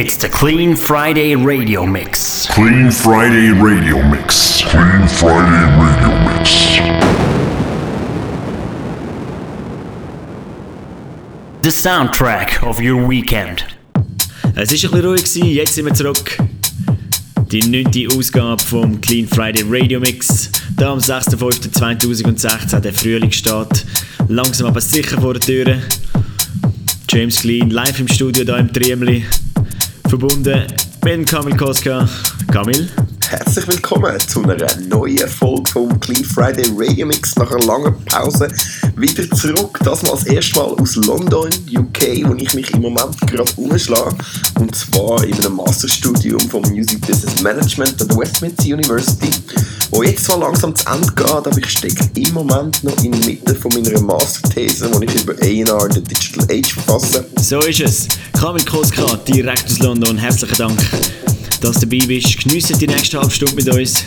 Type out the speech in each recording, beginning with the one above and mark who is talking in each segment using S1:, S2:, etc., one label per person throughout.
S1: It's the Clean Friday Radio Mix.
S2: Clean Friday Radio Mix. Clean Friday Radio Mix.
S1: The soundtrack of your weekend.
S3: Es war ein bisschen ruhig, gewesen, jetzt sind wir zurück. Die neunte Ausgabe vom Clean Friday Radio Mix. Da am 6.5.2016, der Frühling steht langsam aber sicher vor der Tür. James Clean live im Studio da im Triemli. Verbunden mit Kamil Koska. Kamil?
S4: Herzlich willkommen zu einer neuen Folge vom Clean Friday Radio Mix nach einer langen Pause. Wieder zurück, das mal das erste Mal aus London, UK, wo ich mich im Moment gerade umschlage. Und zwar in einem Masterstudium vom Music Business Management an der Westminster University, wo jetzt zwar langsam zu Ende geht, aber ich stecke im Moment noch in der Mitte von meiner Masterthese, die ich über A&R in der Digital Age verfasse.
S3: So ist es. Kamil Koska, direkt aus London. Herzlichen Dank, dass du dabei bist. Geniessen die nächste halbe Stunde mit uns.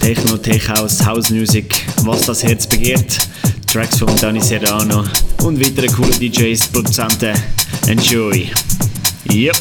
S3: Techno, Tech House, House Music, was das Herz begehrt. Tracks von Danny Serrano und weitere coole DJs, Produzenten. Enjoy. Yep.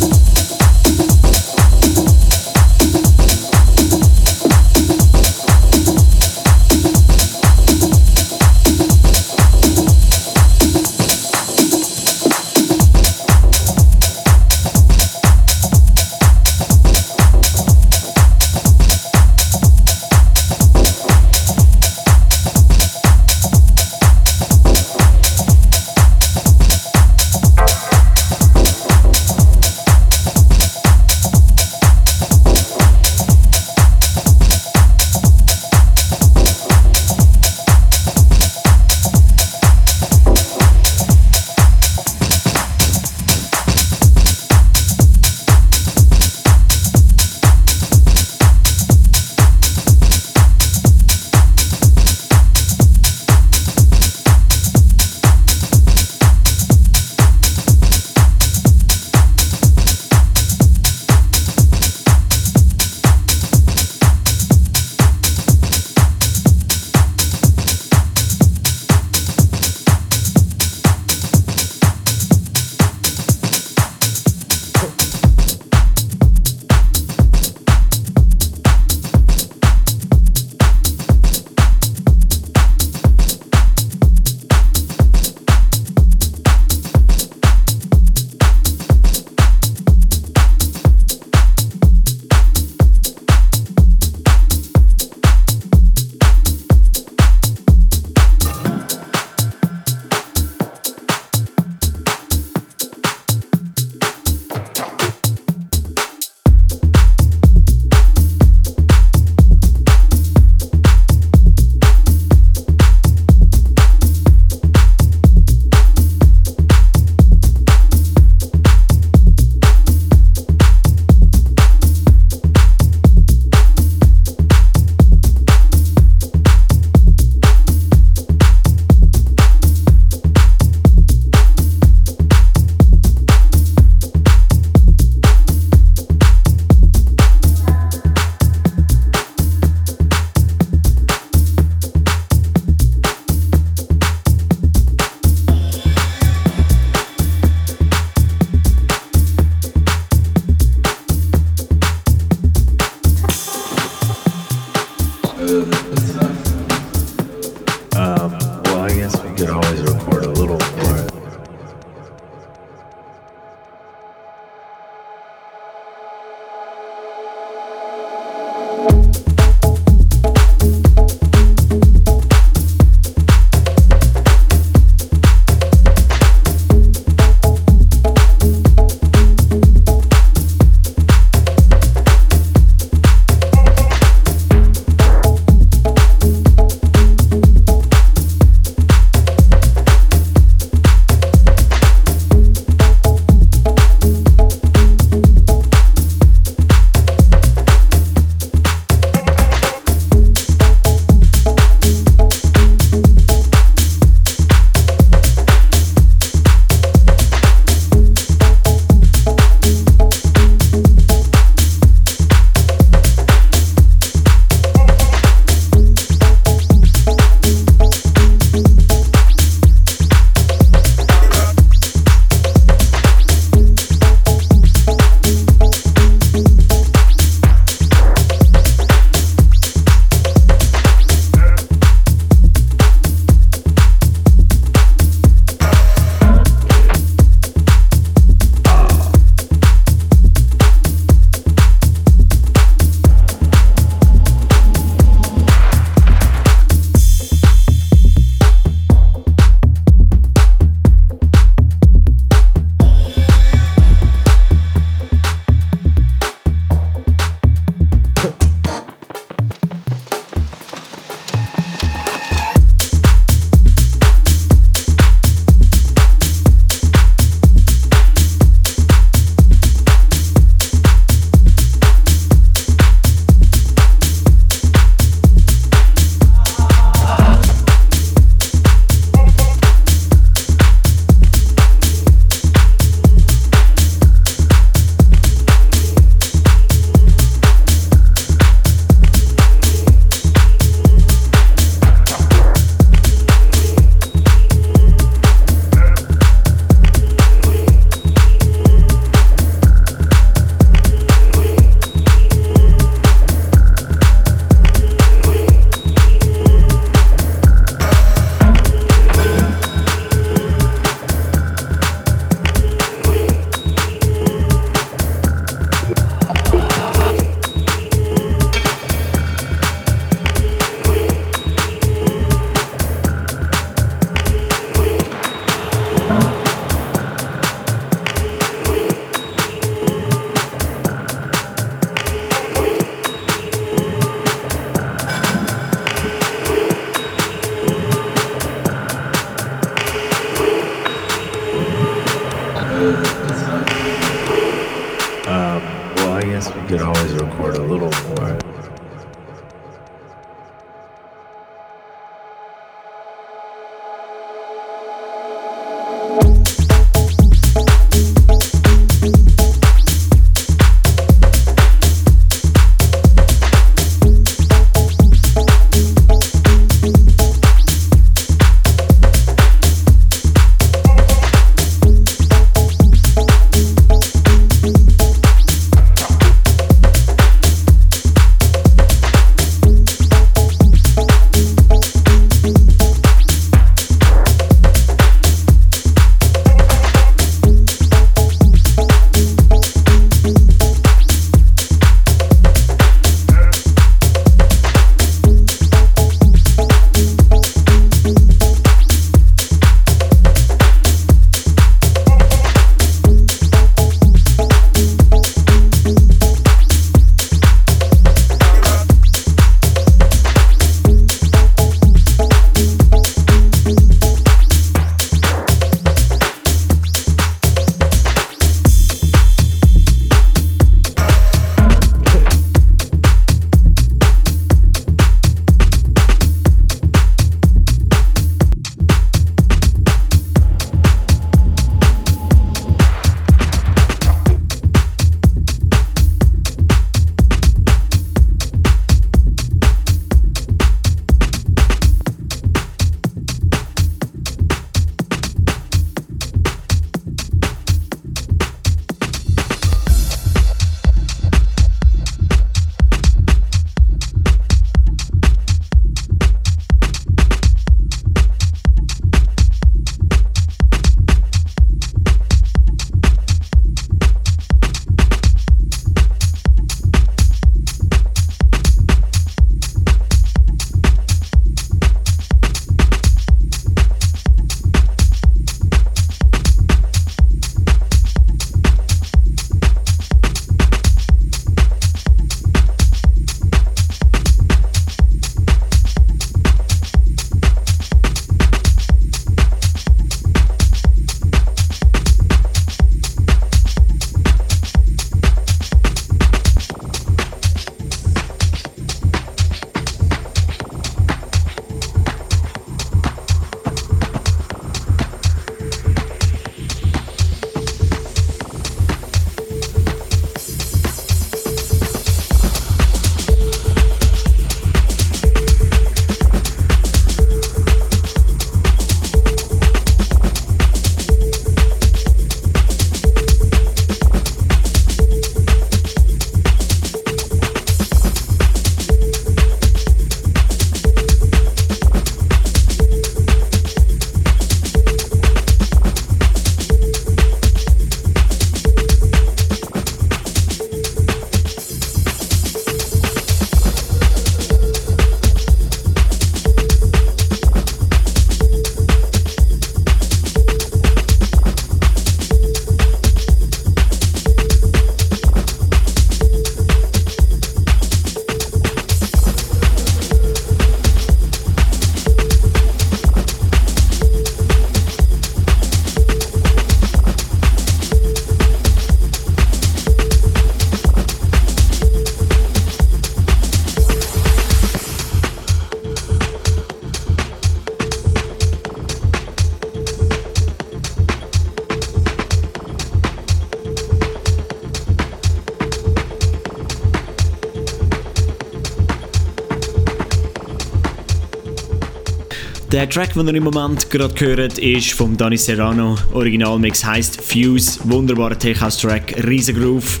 S3: Der Track, den ihr im Moment gerade gehört, ist vom Danny Serrano. Originalmix heißt Fuse, wunderbarer Tech House Track, riesen Groove.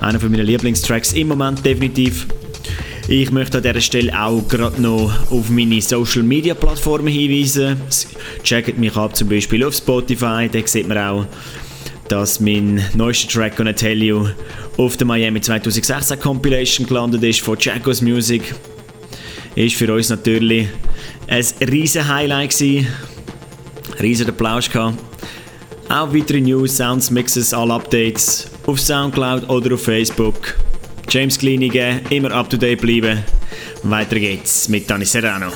S3: Einer von meinen Lieblingstracks im Moment definitiv. Ich möchte an dieser Stelle auch gerade noch auf meine Social Media Plattformen hinweisen. Checkt mich ab, zum Beispiel auf Spotify, da sieht man auch, dass mein neuester Track Gonna Tell You auf der Miami 2016 Compilation gelandet ist von Jacko's Music. Ist für uns natürlich ein riesen Highlight gewesen. Riesen Applaus gehabt. Auch weitere News, Sounds, Mixes, alle Updates auf Soundcloud oder auf Facebook. James Kleinige, immer up to date bleiben. Weiter geht's mit Dani Serrano.